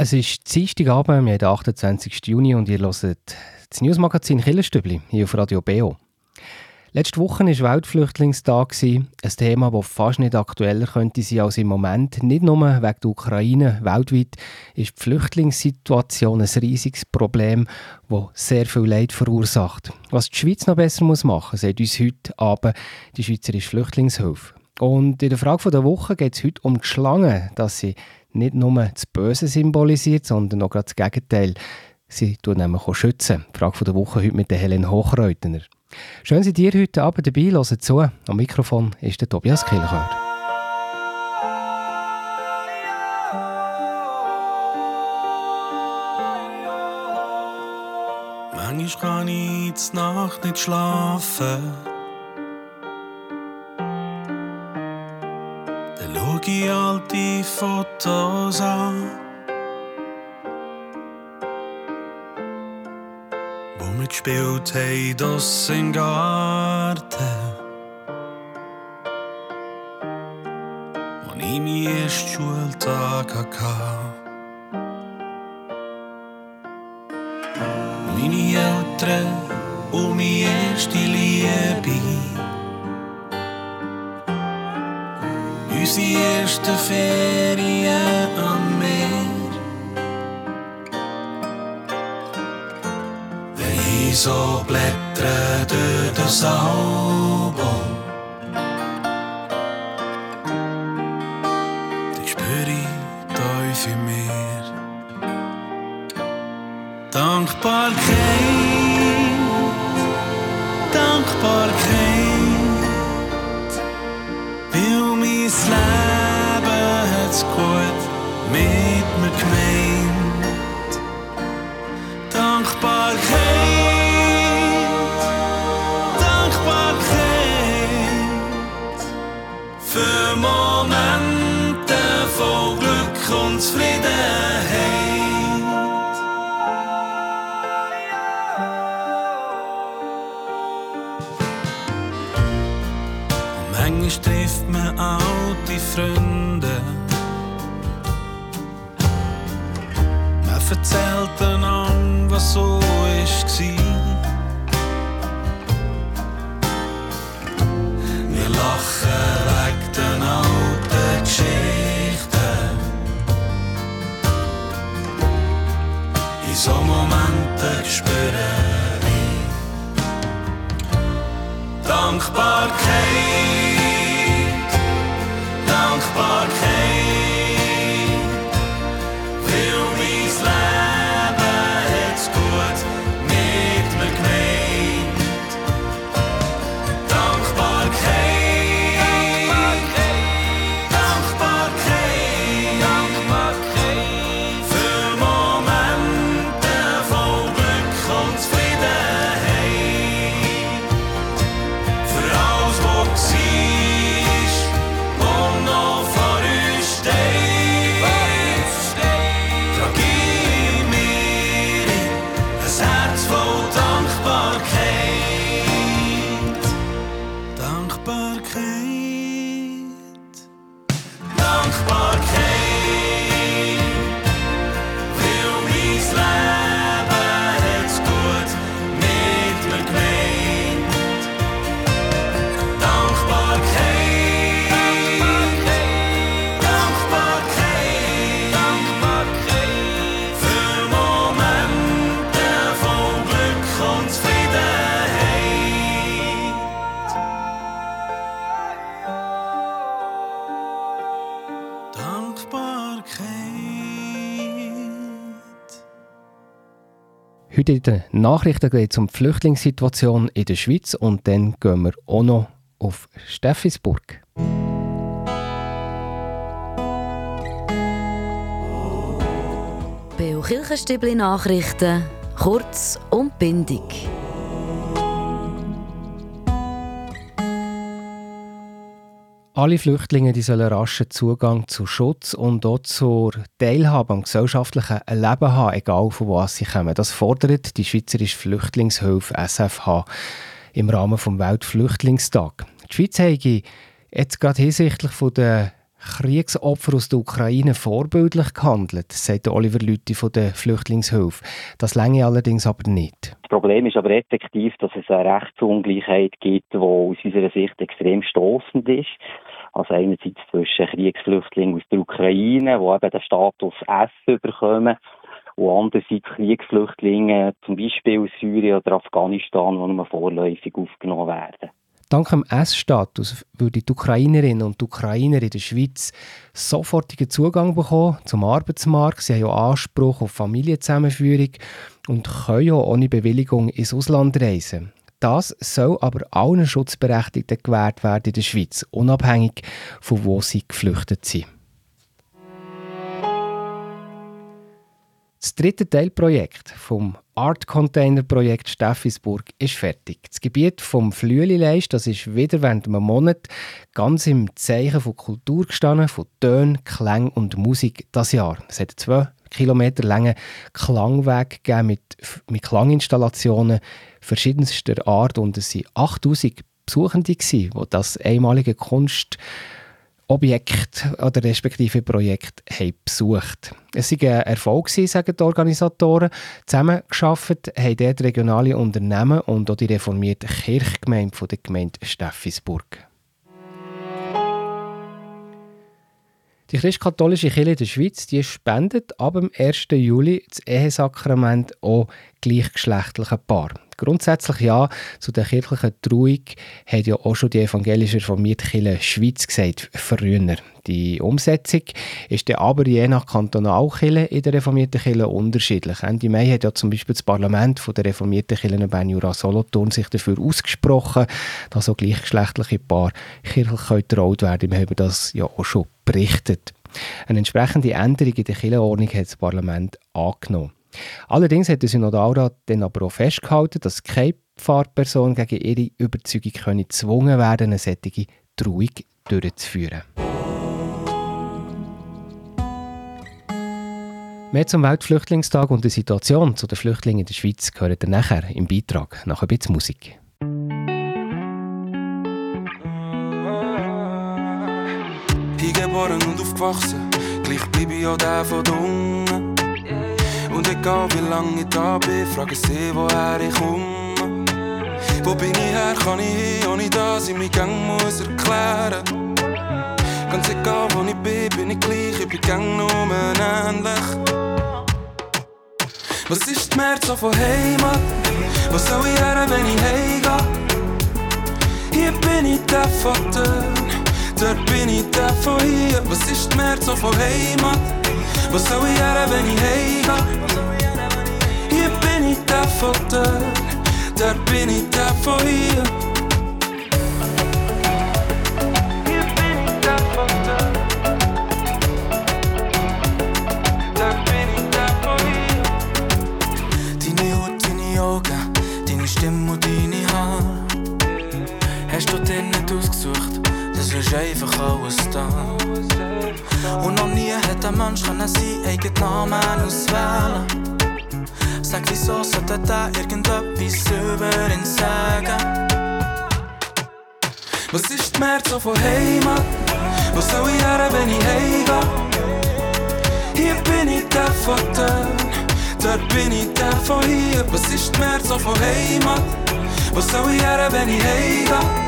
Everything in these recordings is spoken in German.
Es ist Dienstagabend, wir haben den 28. Juni und ihr hört das Newsmagazin Killerstübli hier auf Radio BO. Letzte Woche war Weltflüchtlingstag, ein Thema, das fast nicht aktueller könnte sein als im Moment. Nicht nur wegen der Ukraine, weltweit ist die Flüchtlingssituation ein riesiges Problem, das sehr viel Leid verursacht. Was die Schweiz noch besser machen muss, sagt uns heute Abend die Schweizerische Flüchtlingshilfe. Und in der Frage der Woche geht es heute um die Schlangen, dass sie nicht nur das Böse symbolisiert, sondern auch gerade das Gegenteil. Sie tun nämlich auch schützen. Frage der Woche heute mit Helen Hochreutner. Schön, dass ihr heute Abend dabei hören zu. Am Mikrofon ist der Tobias Kilchard. Manchmal kann ich Nacht nicht schlafen. Ich alte Fotos an. Wo wir gespielt haben, das im Garten. Wo ich meinen ersten Schultag hatte. Meine Eltern und. Unsere erste Ferien am Meer. Wenn ich so blättere durch das Album, dann spüre ich Teufel in mir. Dankbarkeit. Heute in den Nachrichten geht es um die Flüchtlingssituation in der Schweiz und dann gehen wir auch noch auf Steffisburg. Beo Kirchenstübli Nachrichten, kurz und bindig. Alle Flüchtlinge die sollen raschen Zugang zu Schutz und auch zur Teilhabe am gesellschaftlichen Leben haben, egal von wo sie kommen. Das fordert die Schweizerische Flüchtlingshilfe SFH im Rahmen des Weltflüchtlingstag. Die Schweiz habe jetzt gerade hinsichtlich der Kriegsopfer aus der Ukraine vorbildlich gehandelt, sagt Oliver Lüthi von der Flüchtlingshilfe. Das länge allerdings aber nicht. Das Problem ist aber effektiv, dass es eine Rechtsungleichheit gibt, die aus unserer Sicht extrem stoßend ist. Also einerseits zwischen Kriegsflüchtlingen aus der Ukraine, die eben den Status S bekommen, und andererseits Kriegsflüchtlinge, zum Beispiel aus Syrien oder Afghanistan, die nur vorläufig aufgenommen werden. Dank dem S-Status würden die Ukrainerinnen und Ukrainer in der Schweiz sofortigen Zugang bekommen zum Arbeitsmarkt. Sie haben ja Anspruch auf Familienzusammenführung und können ja ohne Bewilligung ins Ausland reisen. Das soll aber allen Schutzberechtigten gewährt werden in der Schweiz, unabhängig von wo sie geflüchtet sind. Das dritte Teilprojekt vom Art Container Projekt Steffisburg ist fertig. Das Gebiet vom Flüelileist, das ist wieder während einem Monat ganz im Zeichen von Kultur gestanden, von Tönen, Klang und Musik das Jahr. Es hat zwei Kilometer langen Klangweg gegeben mit, mit Klanginstallationen verschiedenster Art und es waren 8000 Besuchende, die das einmalige Kunst Objekt oder respektive Projekt haben besucht. Es war ein Erfolg, sagen die Organisatoren. Zusammengearbeitet haben dort regionale Unternehmen und auch die reformierte Kirchgemeinde von der Gemeinde Steffisburg. Die christkatholische Kirche der Schweiz die spendet ab dem 1. Juli das Ehesakrament auch gleichgeschlechtlichen Paaren. Grundsätzlich ja, zu der kirchlichen Trauung hat ja auch schon die evangelische reformierte Kirche Schweiz gesagt, früher. Die Umsetzung ist aber je nach Kantonalkirche in der reformierten Kirche unterschiedlich. Ende Mai hat ja zum Beispiel das Parlament von der reformierten Kirche Bern Jura Solothurn sich dafür ausgesprochen, dass auch gleichgeschlechtliche Paare kirchlich getraut werden. Wir haben das ja auch schon berichtet. Eine entsprechende Änderung in der Kirchenordnung hat das Parlament angenommen. Allerdings hat der Synodalrat dann aber auch festgehalten, dass keine Pfarrperson gegen ihre Überzeugung gezwungen werden eine solche Trauung durchzuführen. Mehr zum Weltflüchtlingstag und der Situation zu den Flüchtlingen in der Schweiz gehört ihr nachher im Beitrag nach ein bisschen Musik. Hingeboren und aufgewachsen, gleich bleibe ich auch der von den und egal wie lange ich da bin, frage sie, woher ich komme. Wo bin ich her, kann ich hin, ohne dass ich mich gang muss erklären. Ganz egal wo ich bin, bin ich gleich, ich bin gang nur ähnlich. Was ist die März von Heimat? Was soll ich her, wenn ich heimgehe? Hier bin ich der von dort, dort bin ich der von hier. Was ist die März von Heimat? Was soll ich her, wenn ich heimgehe? Hier bin ich der von dort, dort bin ich der von hier. Stimme und deine Haare. Hast du dir nicht ausgesucht, das ist einfach alles da. Und noch nie hat ein Mensch seinen eigenen Namen auswählen Sag, wieso sollte da irgendetwas über ihn sagen? Was ist die März von Heimat? Wo soll ich her, wenn ich heimgehe? Hier bin ich der von dort, bin ich der von hier. Was ist die März von Heimat? Wo soll ich her, wenn ich heimgehe?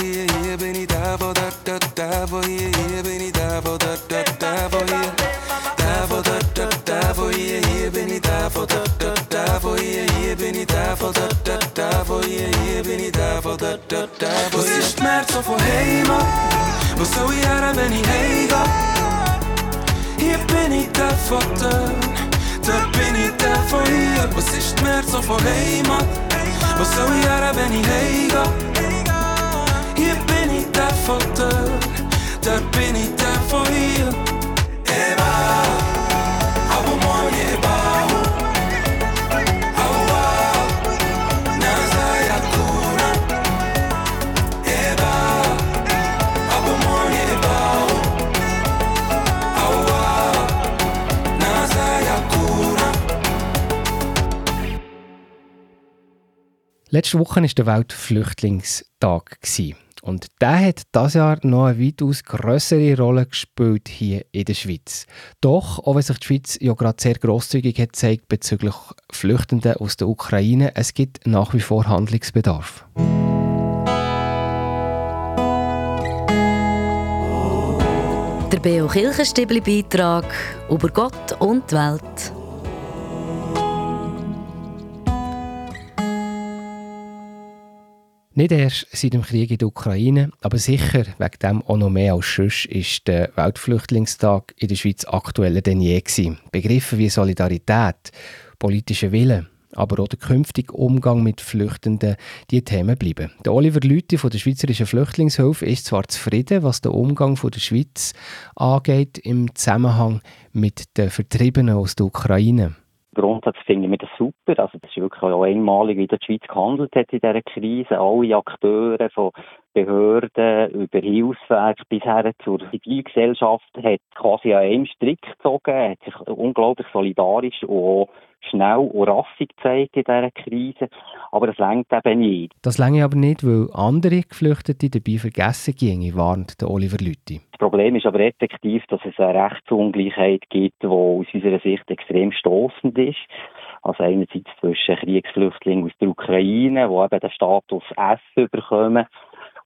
hier, hier ben ik daar voor dat, dat, daar voor hier, hier ben ik daar voor dat, dat, daar voor hier. Daar voor dat, dat, daar voor hier, ben ik daar voor dat, dat, daar voor hier, ben ik daar voor dat, dat, daar voor hier, hier ben ik daar voor dat, dat, daar voor hier. Was ist Schmerz so von wenn ich heimgehe? Hier bin ich der hier. Was so Heimat? Wo soll ich ich? Dort bin ich der von for here. Eba, abo mo eba. Letzte Woche war der Weltflüchtlingstag. Und der hat dieses Jahr noch eine weitaus größere Rolle gespielt hier in der Schweiz. Doch, auch wenn sich die Schweiz ja gerade sehr grosszügig hat gezeigt bezüglich Flüchtenden aus der Ukraine, es gibt nach wie vor Handlungsbedarf. Der Beo Kirchenstibli Beitrag über Gott und die Welt. Nicht erst seit dem Krieg in der Ukraine, aber sicher wegen dem auch noch mehr als sonst ist der Weltflüchtlingstag in der Schweiz aktueller denn je gewesen. Begriffe wie Solidarität, politischer Wille, aber auch der künftige Umgang mit Flüchtenden, die Themen bleiben. Der Oliver Lüthi von der Schweizerischen Flüchtlingshilfe ist zwar zufrieden, was den Umgang von der Schweiz angeht im Zusammenhang mit den Vertriebenen aus der Ukraine. Grundsätzlich finden wir das super. Also das ist wirklich auch einmalig, wie die Schweiz gehandelt hat in dieser Krise. Alle Akteure von Behörden über Hilfswerk bis her zur Zivilgesellschaft hat quasi an einem Strick gezogen, hat sich unglaublich solidarisch und auch schnell und rassig gezeigt in dieser Krise. Aber das längt eben nicht. Das länge aber nicht, weil andere Geflüchtete dabei vergessen gingen, warnt der Oliver Lüthi. Das Problem ist aber effektiv, dass es eine Rechtsungleichheit gibt, die aus unserer Sicht extrem stoßend ist. Also einerseits zwischen Kriegsflüchtlingen aus der Ukraine, die eben den Status S bekommen,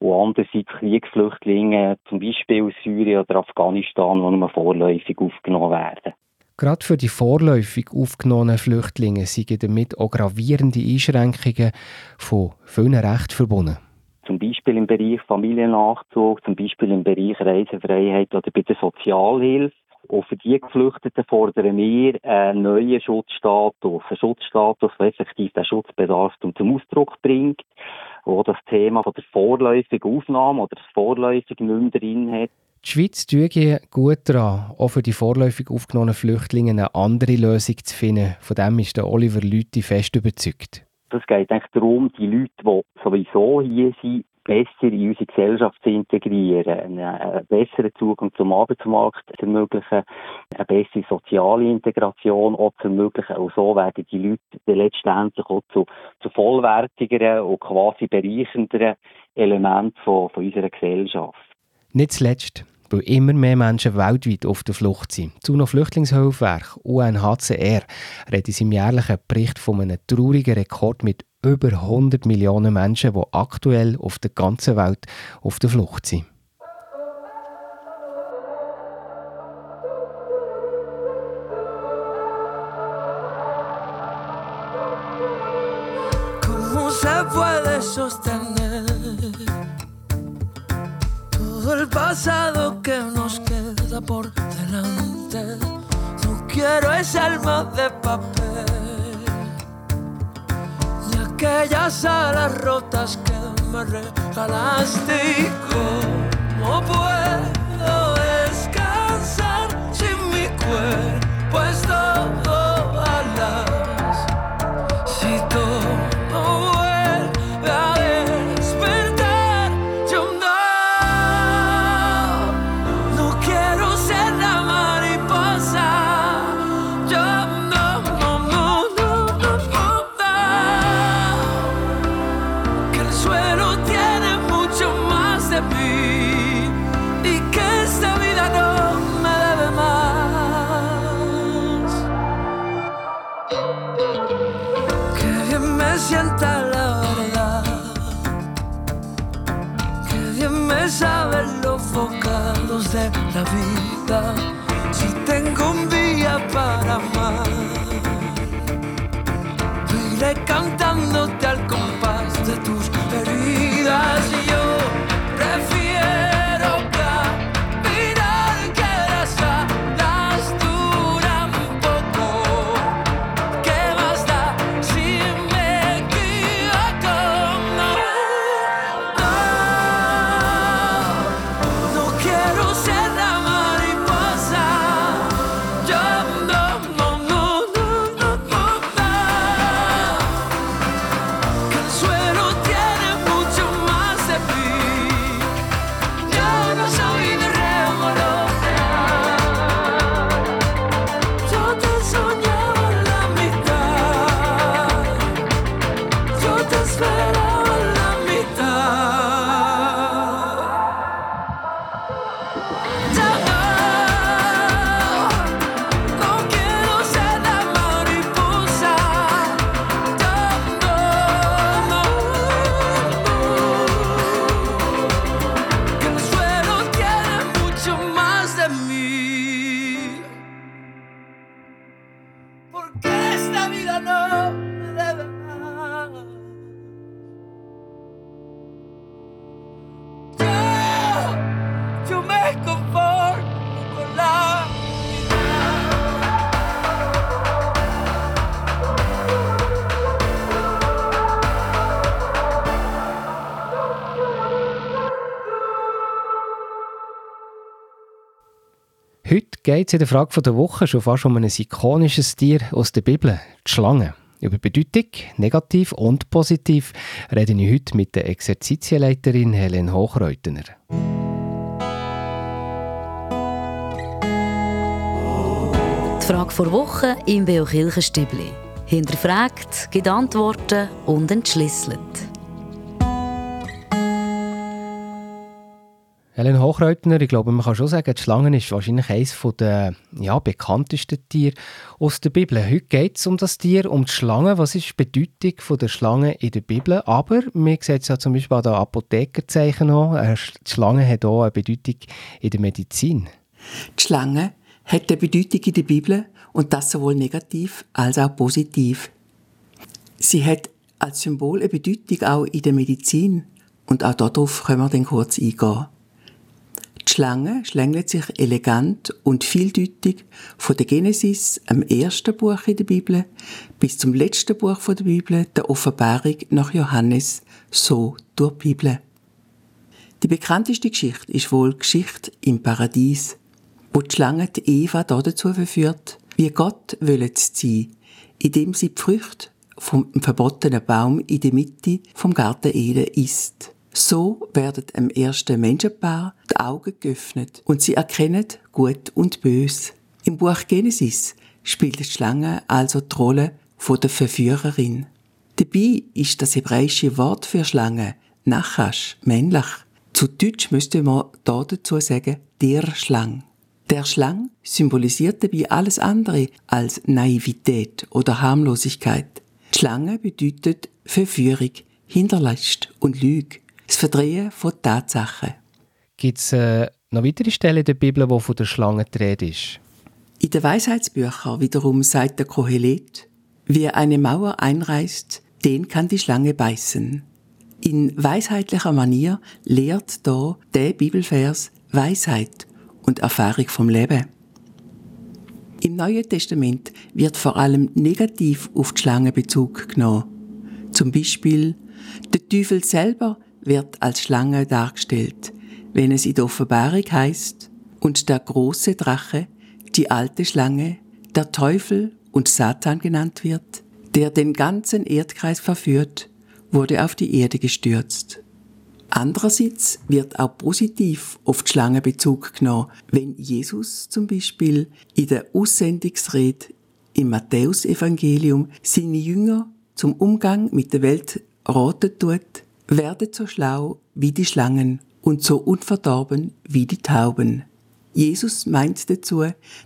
und andererseits Kriegsflüchtlinge, zum Beispiel aus Syrien oder Afghanistan, die nur vorläufig aufgenommen werden. Gerade für die vorläufig aufgenommenen Flüchtlinge sind damit auch gravierende Einschränkungen von vielen Rechten verbunden. Zum Beispiel im Bereich Familiennachzug, zum Beispiel im Bereich Reisefreiheit oder bei der Sozialhilfe. Und für die Geflüchteten fordern wir einen neuen Schutzstatus. Einen Schutzstatus, der effektiv den Schutzbedarf zum Ausdruck bringt, wo das Thema von der vorläufigen Aufnahme oder das vorläufig nicht mehr drin hat. Die Schweiz tue gut daran, auch für die vorläufig aufgenommenen Flüchtlinge eine andere Lösung zu finden. Von dem ist der Oliver Lüthi fest überzeugt. Es geht eigentlich darum, die Leute, die sowieso hier sind, besser in unsere Gesellschaft zu integrieren, einen besseren Zugang zum Arbeitsmarkt zu ermöglichen, eine bessere soziale Integration auch zu ermöglichen. Und so werden die Leute letztendlich auch zu, zu vollwertigeren und quasi bereichernderen Elementen von, von unserer Gesellschaft. Nicht zuletzt, weil immer mehr Menschen weltweit auf der Flucht sind. Das UNO-Flüchtlingshilfswerk UNHCR redet in seinem jährlichen Bericht von einem traurigen Rekord mit über 100 Millionen Menschen, die aktuell auf der ganzen Welt auf der Flucht sind. ¿Cómo se pasado que nos queda por delante? No quiero ese alma de papel y aquellas alas rotas que me regalaste. ¿Y ¿Cómo puedo volta. Geht es in der Frage der Woche schon fast um ein ikonisches Tier aus der Bibel, die Schlange. Über Bedeutung, negativ und positiv, rede ich heute mit der Exerzitienleiterin Helen Hochreutener. Die Frage vor Woche im Beo Kirchenstübli. Hinterfragt, gibt Antworten und entschlüsselt. Helen Hochreutner, ich glaube, man kann schon sagen, die Schlange ist wahrscheinlich eines der ja, bekanntesten Tiere aus der Bibel. Heute geht es um das Tier, um die Schlange. Was ist die Bedeutung der Schlange in der Bibel? Aber man sieht es ja zum Beispiel an den Apothekerzeichen noch. Äh, die Schlange hat auch eine Bedeutung in der Medizin. Die Schlange hat eine Bedeutung in der Bibel und das sowohl negativ als auch positiv. Sie hat als Symbol eine Bedeutung auch in der Medizin und auch darauf können wir dann kurz eingehen. Die Schlange schlängelt sich elegant und vieldeutig von der Genesis, am ersten Buch in der Bibel, bis zum letzten Buch der Bibel, der Offenbarung nach Johannes, so durch die Bibel. Die bekannteste Geschichte ist wohl die Geschichte im Paradies, wo die Schlange die Eva dazu verführt, wie Gott wollen sie sein, indem sie die Früchte vom verbotenen Baum in der Mitte vom Garten Eden isst. So werden dem ersten Menschenpaar die Augen geöffnet und sie erkennen Gut und Bös. Im Buch Genesis spielt die Schlange also die Rolle von der Verführerin. Dabei ist das hebräische Wort für Schlange Nachash, männlich. Zu Deutsch müsste man da dazu sagen, der Schlang. Der Schlang symbolisiert dabei alles andere als Naivität oder Harmlosigkeit. Schlange bedeutet Verführung, Hinterlist und Lüge das Verdrehen von Tatsachen. Gibt es äh, noch weitere Stellen in der Bibel, wo von der Schlange die Rede ist? In den Weisheitsbüchern wiederum sagt der Kohelet, wer eine Mauer einreißt, den kann die Schlange beißen. In weisheitlicher Manier lehrt da der Bibelvers Weisheit und Erfahrung vom Leben. Im Neuen Testament wird vor allem negativ auf die Schlange Bezug genommen. Zum Beispiel, der Teufel selber wird als Schlange dargestellt, wenn es in der Offenbarung heißt, und der große Drache, die alte Schlange, der Teufel und Satan genannt wird, der den ganzen Erdkreis verführt, wurde auf die Erde gestürzt. Andererseits wird auch positiv auf die Schlange Bezug genommen, wenn Jesus zum Beispiel in der Aussendungsrede im Matthäusevangelium seine Jünger zum Umgang mit der Welt raten tut, werdet so schlau wie die Schlangen und so unverdorben wie die Tauben. Jesus meint dazu,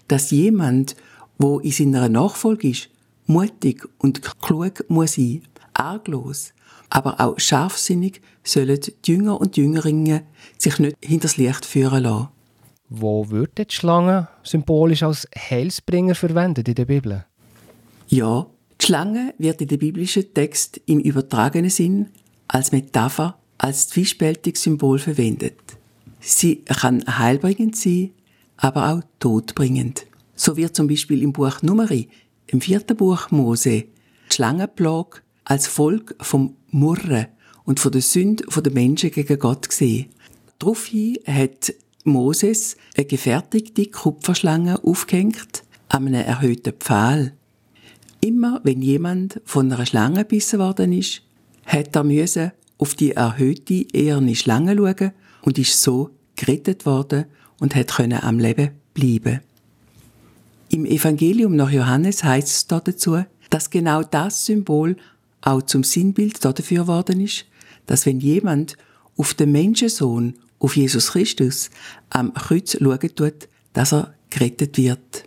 dass jemand, wo in seiner Nachfolge ist, mutig und klug muss sein, arglos, aber auch scharfsinnig sollen die Jünger und Jüngerinnen sich nicht hinters Licht führen lassen. Wo wird die Schlange symbolisch als Heilsbringer verwendet in der Bibel? Ja, die Schlange wird in dem biblischen Text im übertragenen Sinn als Metapher, als zwiespältiges Symbol verwendet. Sie kann heilbringend sein, aber auch todbringend. So wird zum Beispiel im Buch Numeri, im vierten Buch Mose, die Schlangenplage als Volk vom Murren und von der Sünde der Menschen gegen Gott gesehen. Daraufhin hat Moses eine gefertigte Kupferschlange aufgehängt an einem erhöhten Pfahl. Immer wenn jemand von einer Schlange gebissen worden ist, hat er müssen auf die erhöhte eherne Schlange schauen und ist so gerettet worden und hat am Leben bleiben. Im Evangelium nach Johannes heißt es dazu, dass genau das Symbol auch zum Sinnbild dafür geworden ist, dass wenn jemand auf den Menschensohn, auf Jesus Christus, am Kreuz schauen tut, dass er gerettet wird.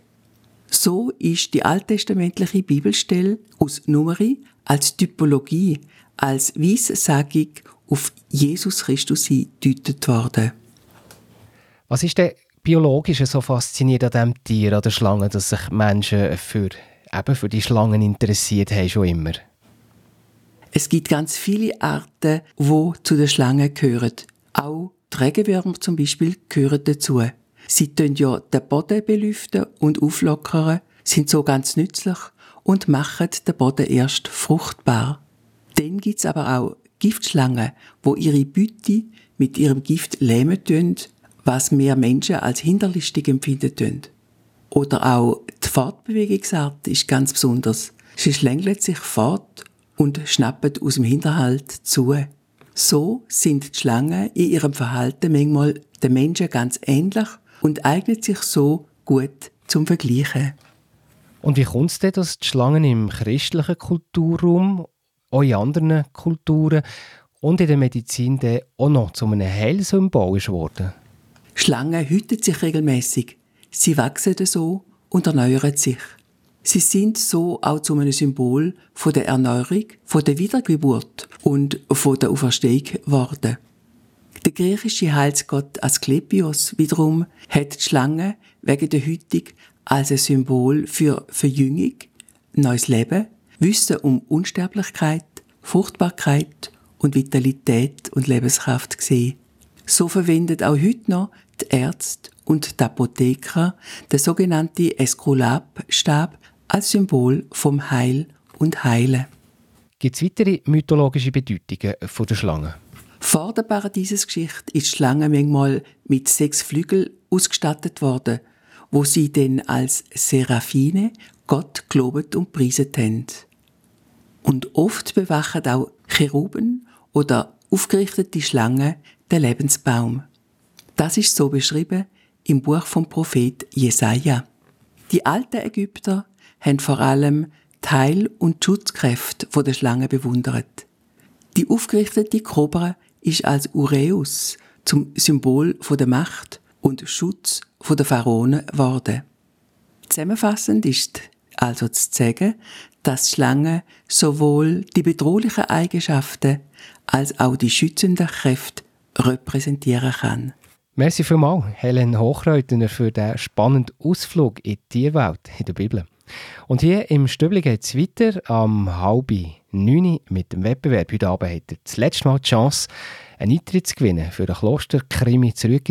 So ist die alttestamentliche Bibelstelle aus Numeri als Typologie als Weissagung auf Jesus Christus gedeutet worden. Was ist denn biologisch so faszinierend an diesem Tier, an der Schlange, dass sich Menschen für eben für die Schlangen interessiert haben, schon immer? Es gibt ganz viele Arten, wo zu den Schlangen gehören. Auch die Regenwürmer zum Beispiel gehören dazu. Sie tun ja den Boden belüften und auflockern, sind so ganz nützlich und machen den Boden erst fruchtbar. Dann gibt's aber auch Giftschlangen, wo ihre Beute mit ihrem Gift lähmen tun, was mehr Menschen als hinterlistig empfinden tun. Oder auch die Fortbewegungsart ist ganz besonders. Sie schlängelt sich fort und schnappen aus dem Hinterhalt zu. So sind die Schlangen in ihrem Verhalten manchmal den Menschen ganz ähnlich und eignet sich so gut zum Vergleichen. Und wie kommt es denn, dass die Schlangen im christlichen Kulturraum, auch in anderen Kulturen und in der Medizin auch noch zu einem Heilsymbol geworden? Schlangen hüten sich regelmäßig. Sie wachsen so und erneuern sich. Sie sind so auch zu einem Symbol von der Erneuerung, von der Wiedergeburt und von der Auferstehung geworden. Der griechische Heilsgott Asklepios wiederum hat die Schlange wegen der Hütung als ein Symbol für Verjüngung, neues Leben, Wissen um Unsterblichkeit, Fruchtbarkeit und Vitalität und Lebenskraft gesehen. So verwendet auch heute noch die Ärzte und die Apotheker den sogenannten Esculap-Stab als Symbol vom Heil und Heilen. Gibt es weitere mythologische Bedeutungen von der Schlange? Vor der Paradiesesgeschichte ist die Schlange manchmal mit sechs Flügeln ausgestattet worden, wo sie denn als Seraphine Gott gelobet und preiset haben. Und oft bewachen auch Cheruben oder aufgerichtete Schlangen den Lebensbaum. Das ist so beschrieben im Buch vom Prophet Jesaja. Die alten Ägypter haben vor allem Teil- und Schutzkräfte von der Schlange bewundert. Die aufgerichtete Kobra ist als Ureus zum Symbol der Macht und Schutz der Pharaonen geworden. Zusammenfassend ist also zu sagen, dass Schlange sowohl die bedrohlichen Eigenschaften als auch die schützenden Kräfte repräsentieren kann. Merci vielmals, Helen Hochreutner, für den spannenden Ausflug in die Tierwelt in der Bibel. Und hier im Stübli geht es weiter am halben neun mit dem Wettbewerb. Heute Abend hat er das letzte Mal die Chance, einen Eintritt zu gewinnen für den Kloster Krimi zurück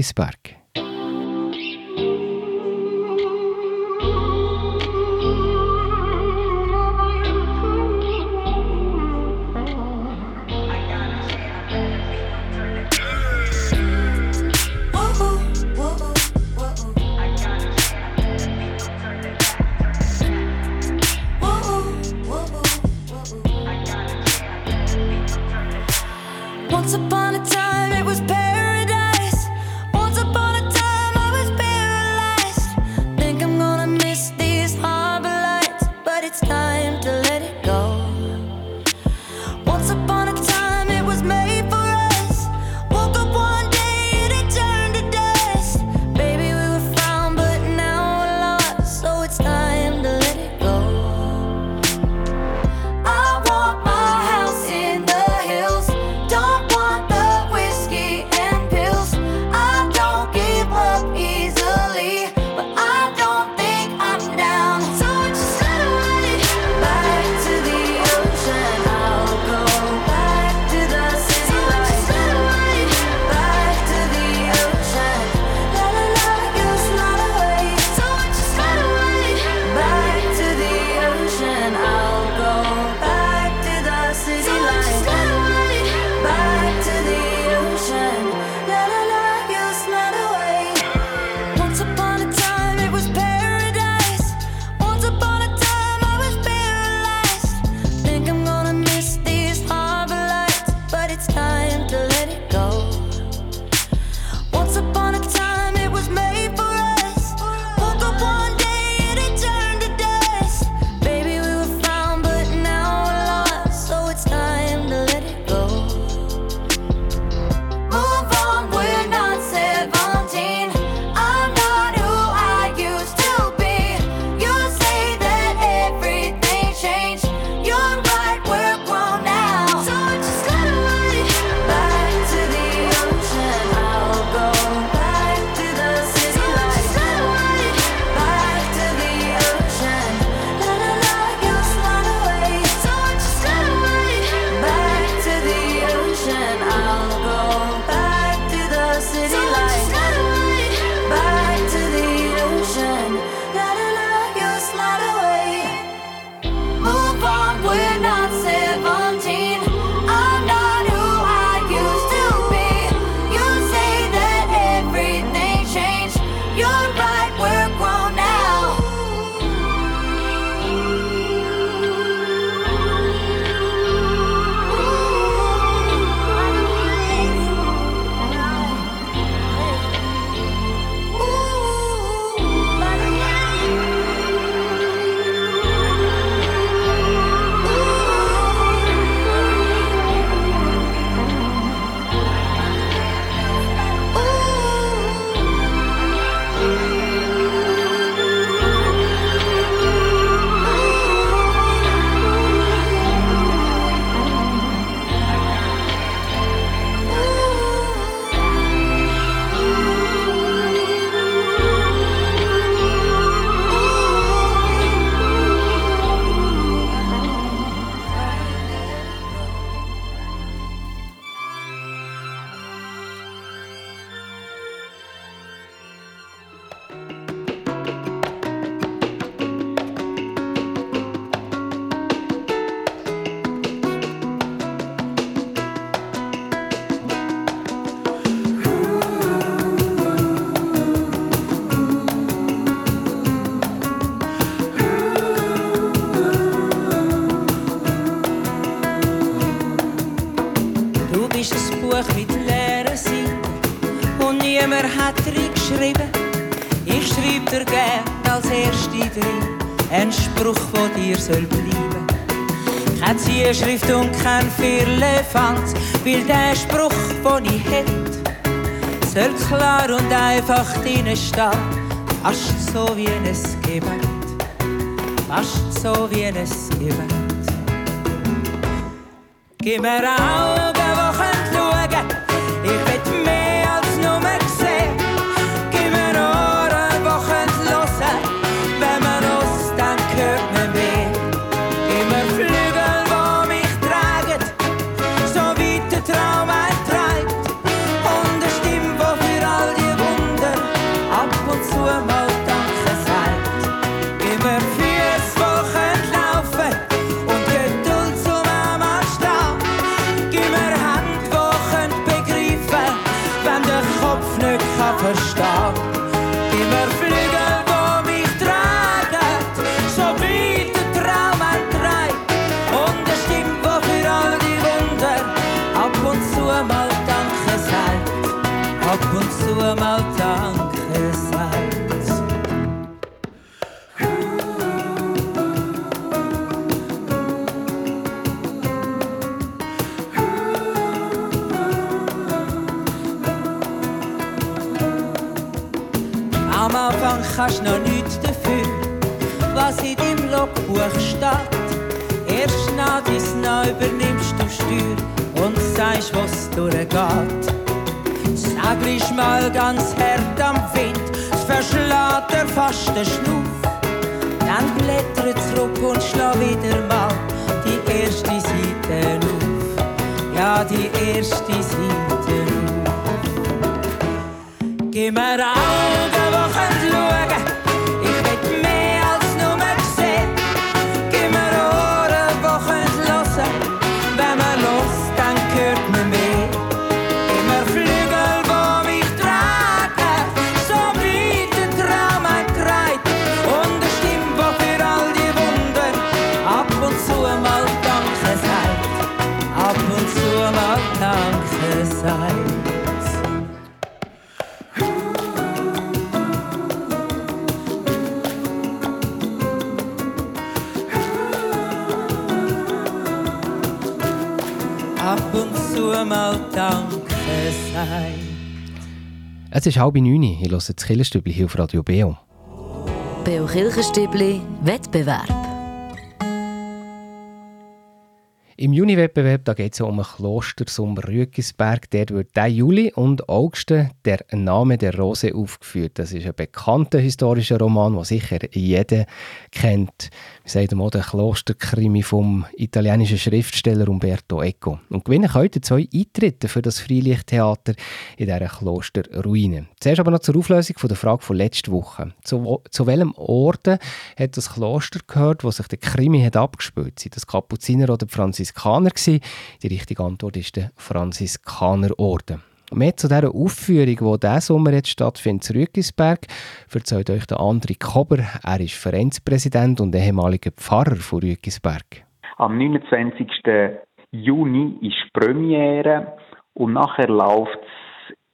dir als erste drin, ein Spruch, wo dir soll bleiben. Keine Zielschrift und kein Firlefanz, weil der Spruch, den ich hätt, soll klar und einfach drinstehen, fast so wie ein Gebet, fast so wie ein Gebet. Gib mir Augen, Anfang kannst noch nichts dafür, was in deinem Logbuch steht. Erst nach dies Nah übernimmst du Steuer und sagst, was durchgeht. Sag ist mal ganz hart am Wind, es verschlägt er fast den Schnuff. Dann blättere zurück und schlag wieder mal die erste Seite auf. Ja, die erste Seite auf. Gib mir Augen, zu mal Danke sein. Es ist halb neun. Ich höre das Killerstübli hier auf Radio Beo. Beo Kirchenstübli Wettbewerb. Im Juni-Wettbewerb geht es um ein Klostersummer Rügisberg. Dort wird der Juli und August der Name der Rose aufgeführt. Das ist ein bekannter historischer Roman, den sicher jeder kennt. Wir sagen mal der Klosterkrimi vom italienischen Schriftsteller Umberto Eco. Und gewinnen können zwei Eintritte für das Freilichttheater in dieser Klosterruine. Zuerst aber noch zur Auflösung von der Frage von letzter Woche. Zu, zu welchem Ort hat das Kloster gehört, wo sich der Krimi hat abgespielt? Sind das Kapuziner oder die Franziskaner gewesen? Die richtige Antwort ist der Franziskanerorden. Mehr zu dieser Aufführung, die diesen Sommer jetzt stattfindet, in Rügisberg, erzählt euch der André Kober. Er ist Vereinspräsident und ehemaliger Pfarrer von Rügisberg. Am 29. Juni ist Premiere und nachher läuft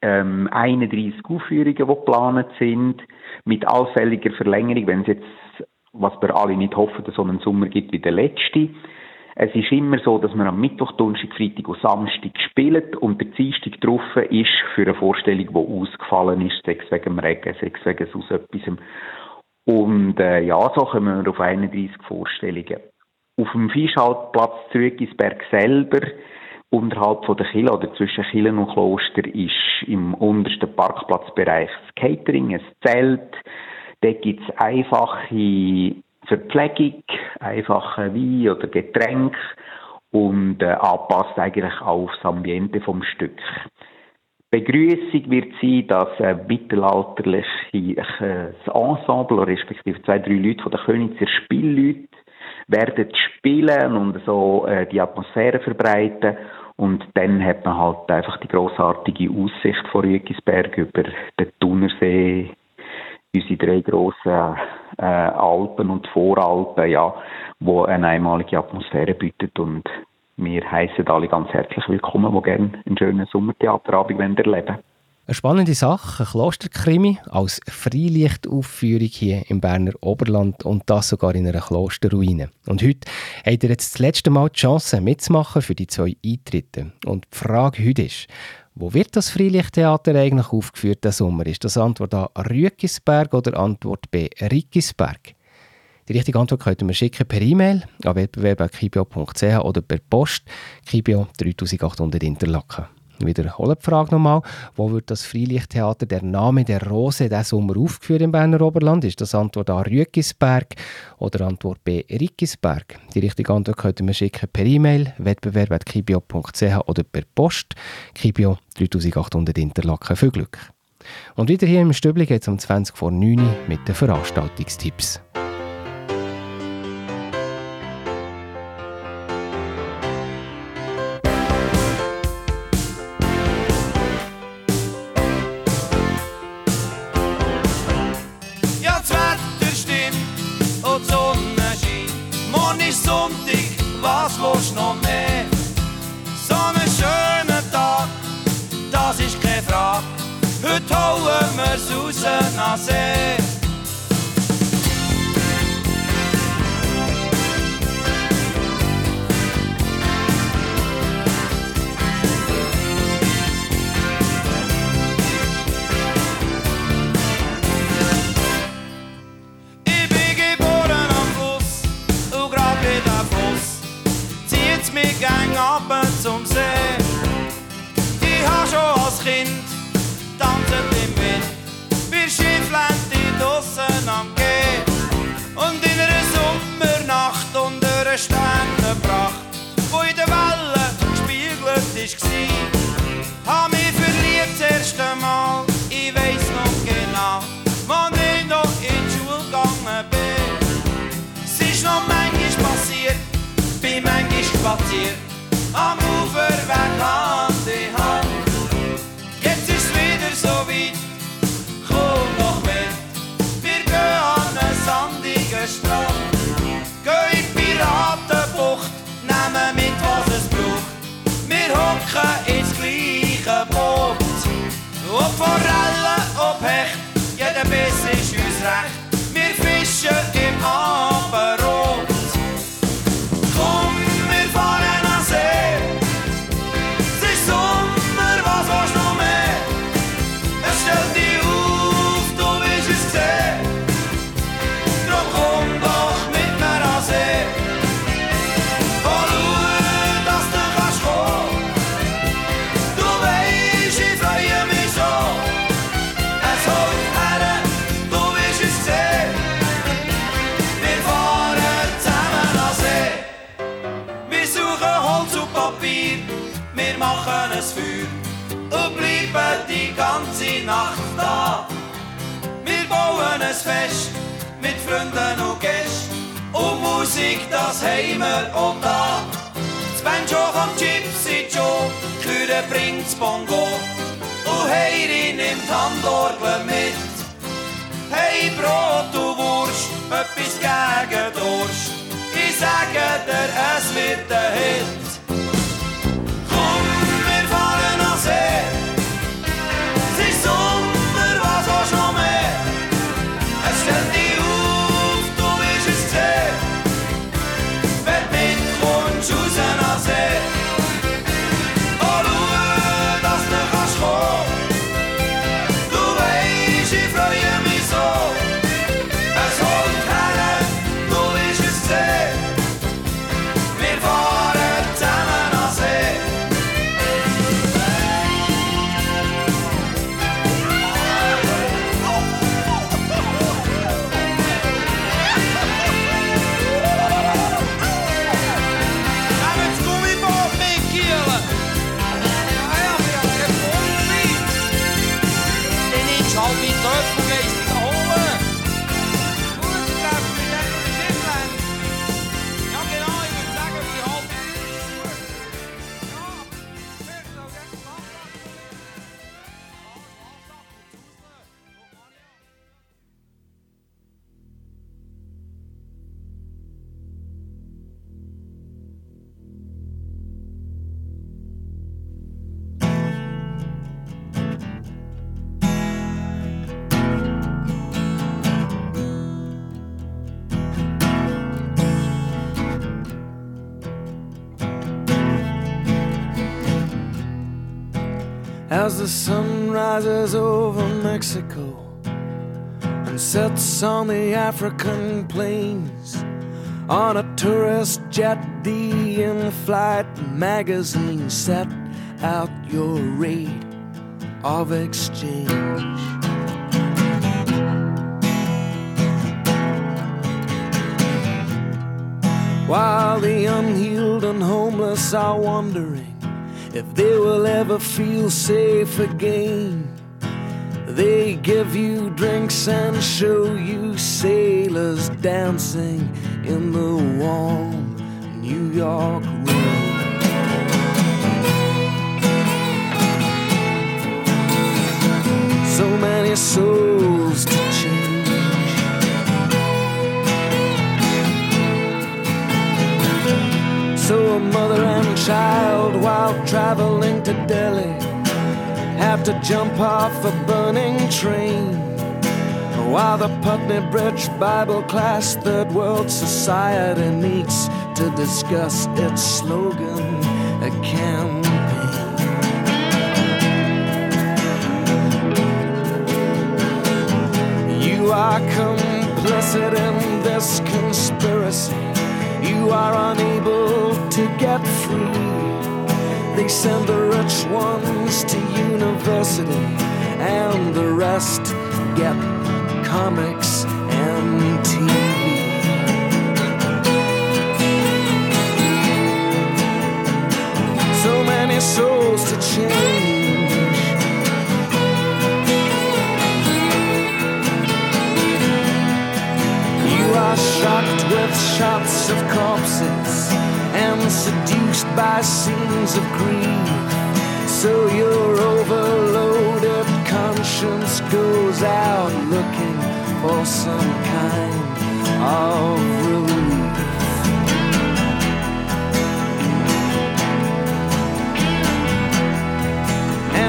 ähm, 31 Aufführungen, die geplant sind, mit allfälliger Verlängerung, wenn es jetzt, was wir alle nicht hoffen, so einen Sommer gibt wie der letzte. Es ist immer so, dass man am Mittwoch, Donnerstag, Freitag und Samstag spielt und der Dienstag drauf ist für eine Vorstellung, die ausgefallen ist, sechs wegen dem Regen, sechs wegen aus etwas. Und äh, ja, so kommen wir auf 31 Vorstellungen. Auf dem Fischhaltplatz Zürgisberg selber, unterhalb von der Kille oder zwischen Killen und Kloster, ist im untersten Parkplatzbereich das Catering, ein Zelt. Dort gibt es einfache Verpflegung, einfache Wein oder Getränk und äh, anpasst eigentlich auch aufs Ambiente vom Stück. Begrüßung wird sein, dass äh, mittelalterliche äh, Ensemble, respektive zwei, drei Leute von der Königser Spielleute werden spielen und so äh, die Atmosphäre verbreiten. Und dann hat man halt einfach die großartige Aussicht von Rügisberg über den Thunersee, unsere drei grossen äh, Alpen und Voralpen, ja, wo eine einmalige Atmosphäre bietet und wir heißen alle ganz herzlich willkommen, die gerne einen schönen Sommertheaterabend erleben. Eine spannende Sache, ein Klosterkrimi als Freilichtaufführung hier im Berner Oberland und das sogar in einer Klosterruine. Und heute habt ihr jetzt das letzte Mal die Chance mitzumachen für die zwei Eintritte. Und die Frage heute ist, wo wird das Freilichttheater eigentlich aufgeführt diesen Sommer? Ist das Antwort A Rückisberg oder Antwort B Rickisberg? Die richtige Antwort könnt ihr mir schicken per E-Mail an wettbewerb.kibio.ch oder per Post Kibio 3800 Interlaken. Wiederhole die Frage nochmal. Wo wird das Freilichttheater «Der Name der Rose» diesen Sommer aufgeführt im Berner Oberland? Ist das Antwort A. Rüegisberg oder Antwort B. Rickisberg? Die richtige Antwort könnt ihr mir schicken per E-Mail wettbewerb.kibio.ch oder per Post Kibio 3800 Interlaken. Viel Glück! Und wieder hier im Stübli geht es um 20 vor 9 Uhr mit den Veranstaltungstipps. Willst noch mehr? So einen schönen Tag, das ist keine Frage. Heute holen wir's raus an See. Gang ab zum See. Ich hab schon als Kind tanzend im Wind. Wir Schiffland die draussen am Gehen. Und in einer Sommernacht unter einer Sternenpracht, wo in den Wellen gespiegelt war, hab mich verliebt das erste Mal. Ich weiss noch genau, wann ich noch in die Schule gegangen bin. Es ist noch manchmal passiert, bin manchmal spaziert, In Hand. Jetzt ist wieder so weit, komm doch mit, wir gehen an einen sandigen Strand. Gehen in die Piratenbucht, nehmen mit, was es braucht. Wir hocken ins gleiche Boot. Ob Forellen, bleiben die ganze Nacht da. Wir bauen ein Fest mit Freunden und Gästen und Musik, das haben wir auch da. Das Banjo vom Gypsy Joe, Küre bringt's Bongo und Heiri nimmt Handorgel mit. Hey Brot und Wurst, etwas gegen Durst. Ich sage dir, es wird ein Hit. As the sun rises over Mexico and sets on the African plains. On a tourist jet, the in flight magazine set out your rate of exchange. While the unhealed and homeless are wondering if they will ever feel safe again. They give you drinks and show you sailors dancing in the warm New York rain. So many souls So a mother and child while traveling to Delhi have to jump off a burning train. While the Putney Bridge Bible class Third World Society meets to discuss its slogan, a campaign. You are complicit in this conspiracy. You are unable to get free. They send the rich ones to university, and the rest get comics and TV. So many souls to change. Shocked with shots of corpses and seduced by scenes of grief. So your overloaded conscience goes out looking for some kind of relief.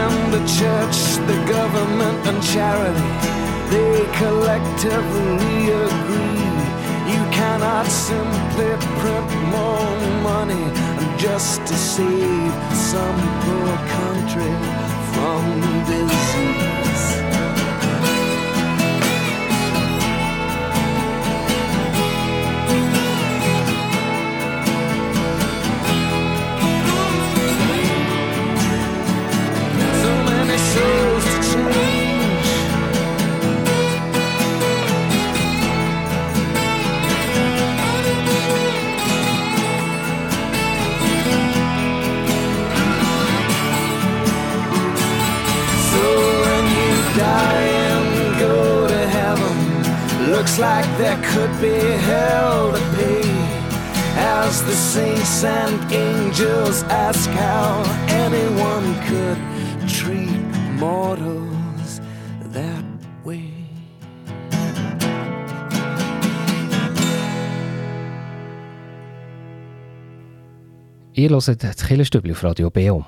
And the church, the government, and charity, they collectively agree. Cannot simply print more money just to save some poor country from disease. As the saints and angels ask how anyone could treat mortals that way. Ihr hört das Killerstübli auf Radio BO.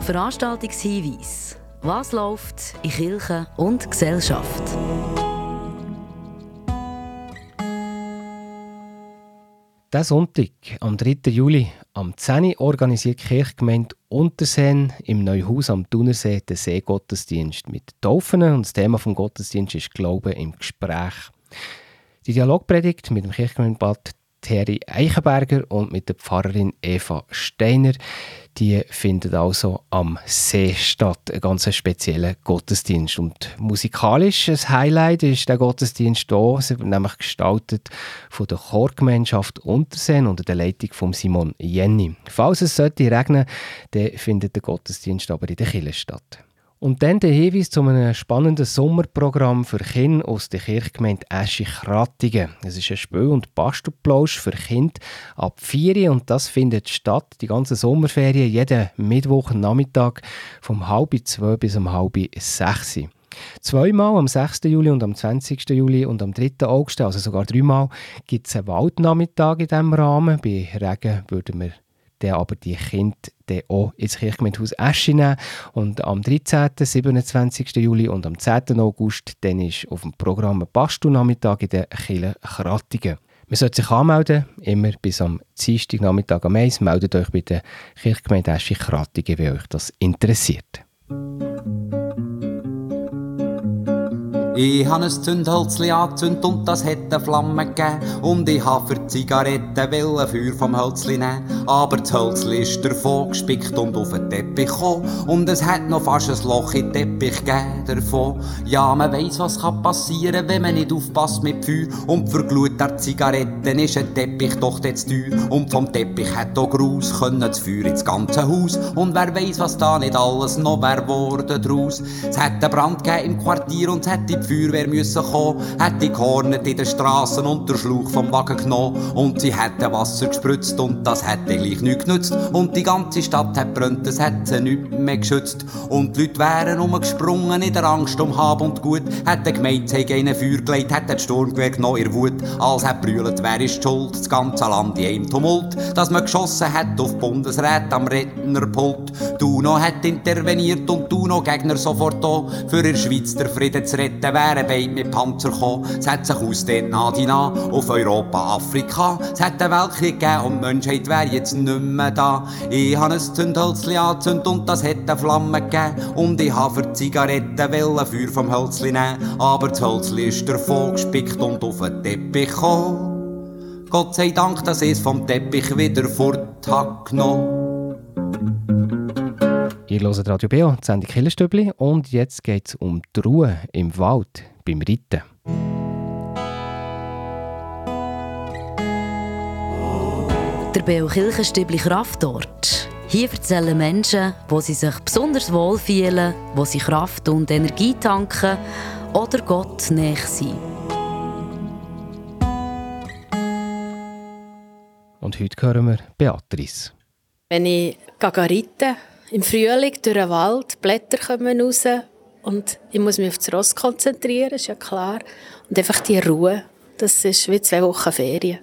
Veranstaltungshinweis. Was läuft in Kirche und Gesellschaft? Diesen Sonntag, am 3. Juli, am 10. Uhr organisiert die Kirchgemeinde Unterseen im Neuhaus am Thunersee den Seegottesdienst mit Taufen und das Thema des Gottesdienstes ist Glaube im Gespräch. Die Dialogpredigt mit dem Kirchgemeindebad Thierry Eichenberger und mit der Pfarrerin Eva Steiner, die findet also am See statt, ein ganz spezieller Gottesdienst. Und musikalisch ein Highlight ist der Gottesdienst hier, nämlich gestaltet von der Chorgemeinschaft Unterseen unter der Leitung von Simon Jenny. Falls es sollte regnen, dann findet der Gottesdienst aber in der Kirche statt. Und dann der Hinweis zu einem spannenden Sommerprogramm für Kinder aus der Kirchgemeinde Eschich-Rattigen. Es ist ein Spiel- und Bastelplausch für Kinder ab 4 und das findet statt, die ganze Sommerferien, jeden Mittwochnachmittag vom halb zwei bis um halb sechs. Zweimal am 6. Juli und am 20. Juli und am 3. August, also sogar dreimal, gibt es einen Waldnachmittag in diesem Rahmen. Bei Regen würden wir dann aber die Kinder auch ins Kirchgemeindehaus Eschi nehmen. Und am 13., 27. Juli und am 10. August dann ist auf dem Programm ein Bastelnachmittag in der Kirche Krattingen. Man sollte sich anmelden, immer bis am Dienstagnachmittag am 1. Meldet euch bei der Kirchgemeinde Eschich-Rattigen, wenn euch das interessiert. Ich habe ein Zündhölzli angezündet und das hat eine Flamme gegeben. Und ich habe für Zigaretten wollen Feuer vom Hölzli nehmen. Aber das Hölzli ist davon gespickt und auf den Teppich gekommen. Und es hat noch fast ein Loch in den Teppich gegeben davon. Ja, man weiss, was kann passieren, wenn man nicht aufpasst mit Feuer. Und für Glut der Zigaretten ist ein Teppich doch jetzt teuer. Und vom Teppich hat auch Gruß können das Feuer ins ganze Haus. Und wer weiss, was da nicht alles noch wär worden draus. Es hat einen Brand gegeben im Quartier und es hat die Feuerwehr müssen kommen, hat die gehornet in den Straßen und den Schlauch vom Wagen genommen. Und sie hätten Wasser gespritzt und das hätte gleich nichts genützt. Und die ganze Stadt hat brennt, es hat sie nicht mehr geschützt. Und die Leute wären umgesprungen in der Angst um Hab und Gut, hat der Gemeinde in ein Feuer gelegt, hat den Sturmgewehr genommen in Wut, als hat brüllt, wer ist die schuld, das ganze Land in einem Tumult, dass man geschossen hat auf Bundesrat am Rednerpult, Duno hat interveniert und Duno Gegner sofort da, für der Schweiz der Frieden zu retten, wären beide mit Panzer gekommen. Es hat sich aus die nah auf Europa, Afrika. Es hat einen Weltkrieg gegeben und die Menschheit wäre jetzt nicht mehr da. Ich habe ein Zündhölzli angezündet und das hat eine Flamme gegeben. Und ich habe für Zigaretten wollen Feuer vom Hölzli nehmen. Aber das Hölzli ist davon gespickt und auf den Teppich gekommen. Gott sei Dank, dass ich es vom Teppich wieder fort hab genommen. Ihr hört Radio Beo, die Sendung Killerstübli und jetzt geht es um die Ruhe im Wald beim Reiten. Der Beo Kirchenstübli Kraftort. Hier erzählen Menschen, wo sie sich besonders wohl fühlen, wo sie Kraft und Energie tanken oder Gott näher sind. Und heute hören wir Beatrice. Wenn ich reite, im Frühling durch den Wald, Blätter kommen raus und ich muss mich auf das Ross konzentrieren, ist ja klar. Und einfach die Ruhe, das ist wie zwei Wochen Ferien.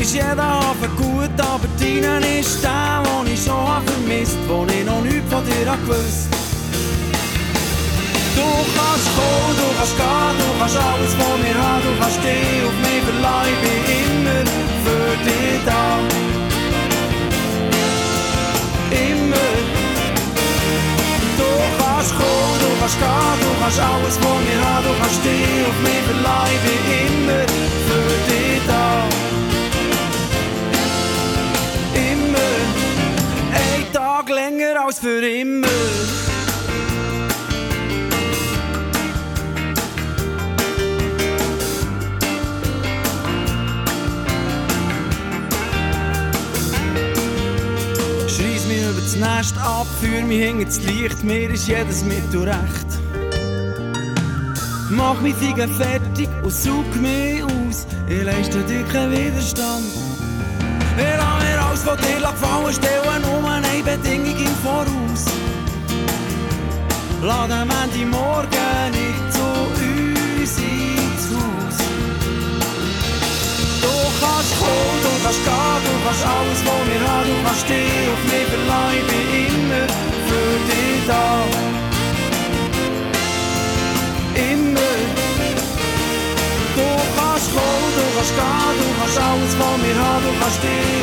Ist jeder Hafen gut, aber deinen ist der, den ich schon hab vermisst, wo ich noch nichts von dir gewusst. Du kannst kommen, du kannst gehen, du kannst alles von mir haben, du kannst dich auf mich verleihen, ich bin immer für dich da. Immer. Du kannst kommen, du kannst gehen, du kannst alles von mir haben, du kannst dich auf mich verleihen, ich bin immer für dich da. Als für immer. Schreiss mich über das Nest ab, führ mich hinter das Licht, mir ist jedes Mittel recht. Mach mich fix fertig und such mich aus, ich leiste dir keinen Widerstand. Ich lass mir alles von dir gefallen, stelle nur eine Bedingung im Voraus. Lass am morgen nicht zu uns ins Haus. Du kannst kommen, du kannst gehen, du kannst alles von mir haben, du kannst dich auf mich bin immer für dich auf mich verlassen,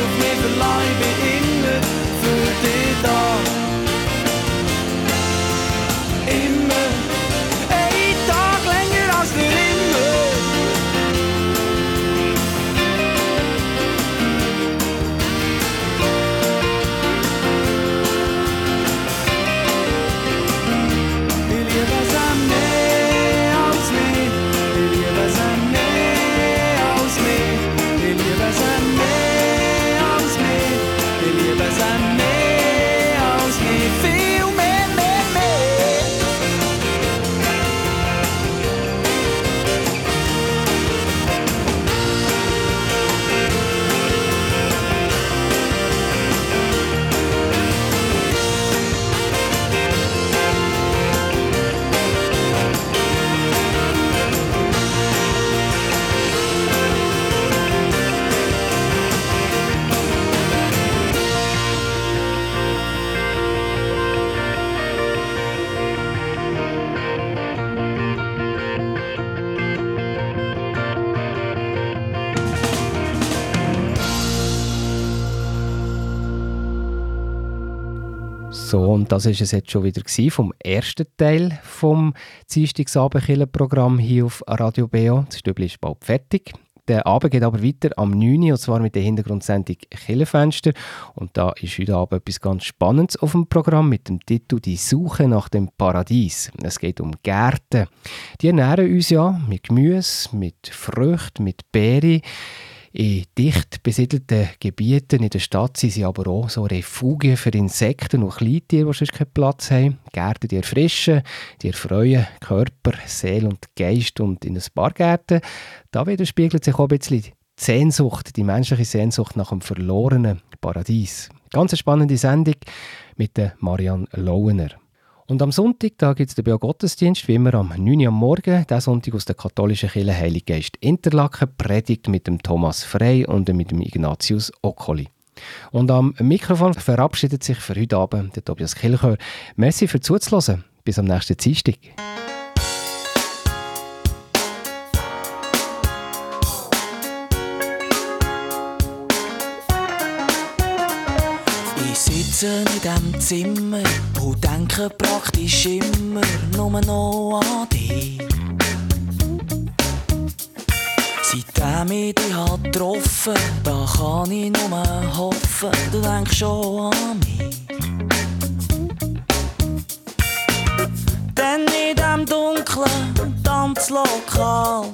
und das ist es jetzt schon wieder vom ersten Teil vom Dienstagsabendkiller-Programm hier auf Radio BO. Das Stübli ist bald fertig. Der Abend geht aber weiter am 9. Uhr, und zwar mit der Hintergrundsendung Killenfenster. Und da ist heute Abend etwas ganz Spannendes auf dem Programm mit dem Titel «Die Suche nach dem Paradies». Es geht um Gärten. Die ernähren uns ja mit Gemüse, mit Früchten, mit Beeren. In dicht besiedelten Gebieten in der Stadt sind sie aber auch so Refugien für Insekten und Kleintiere, die sonst keinen Platz haben. Gärten, die erfrischen, die erfreuen Körper, Seele und Geist. Und in ein paar Gärten, da widerspiegelt sich auch ein bisschen die Sehnsucht, die menschliche Sehnsucht nach dem verlorenen Paradies. Ganz eine spannende Sendung mit Marianne Lauener. Und am Sonntag gibt es den Gottesdienst, wie immer am 9 Uhr am Morgen. Der Sonntag aus der katholischen Kirche Heiliggeist Interlaken, predigt mit dem Thomas Frey und mit dem Ignatius Occoli. Und am Mikrofon verabschiedet sich für heute Abend der Tobias Kilchör. Merci für zuzuhören. Bis am nächsten Dienstag. Sitze in diesem Zimmer und denke praktisch immer nur noch an dich. Seitdem ich dich hab getroffen da kann ich nur hoffen, du denkst schon an mich. Denn in diesem dunklen Tanzlokal,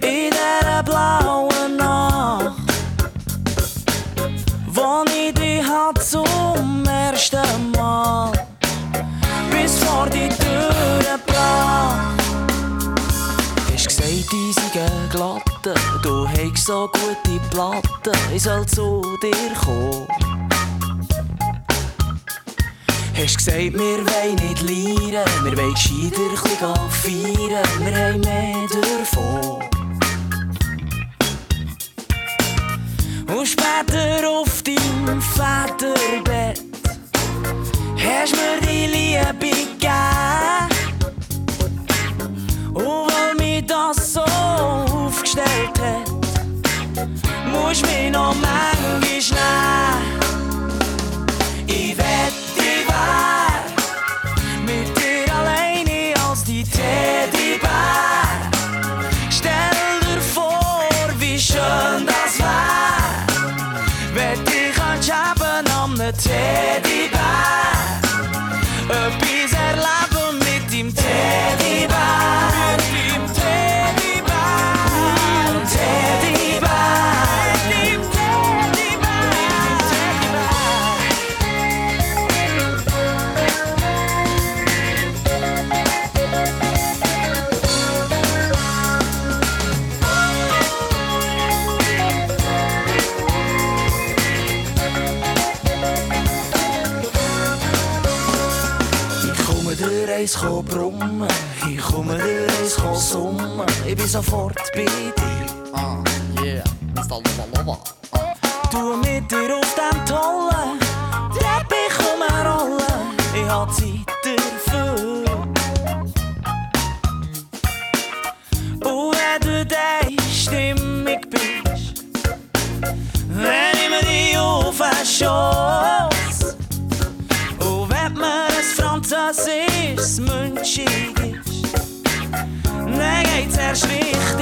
in dieser blauen Nacht, ich dich hat zum ersten Mal bis vor die Tür gebracht. Hast gesagt, ich sei glatte, du hast so gute Platten, ich soll zu dir kommen. Hast gesagt, wir wollen nicht lieren, wir wollen gescheiter ein bisschen feiern, wir haben mehr davon. Und später auf deinem Väterbett hast mir die Liebe gegeben. Und weil mich das so aufgestellt hat, musst mich noch manchmal nehmen. Eins summen, ich bin sofort bei dir. Ah, yeah, Mr. Lova Lova. schlicht.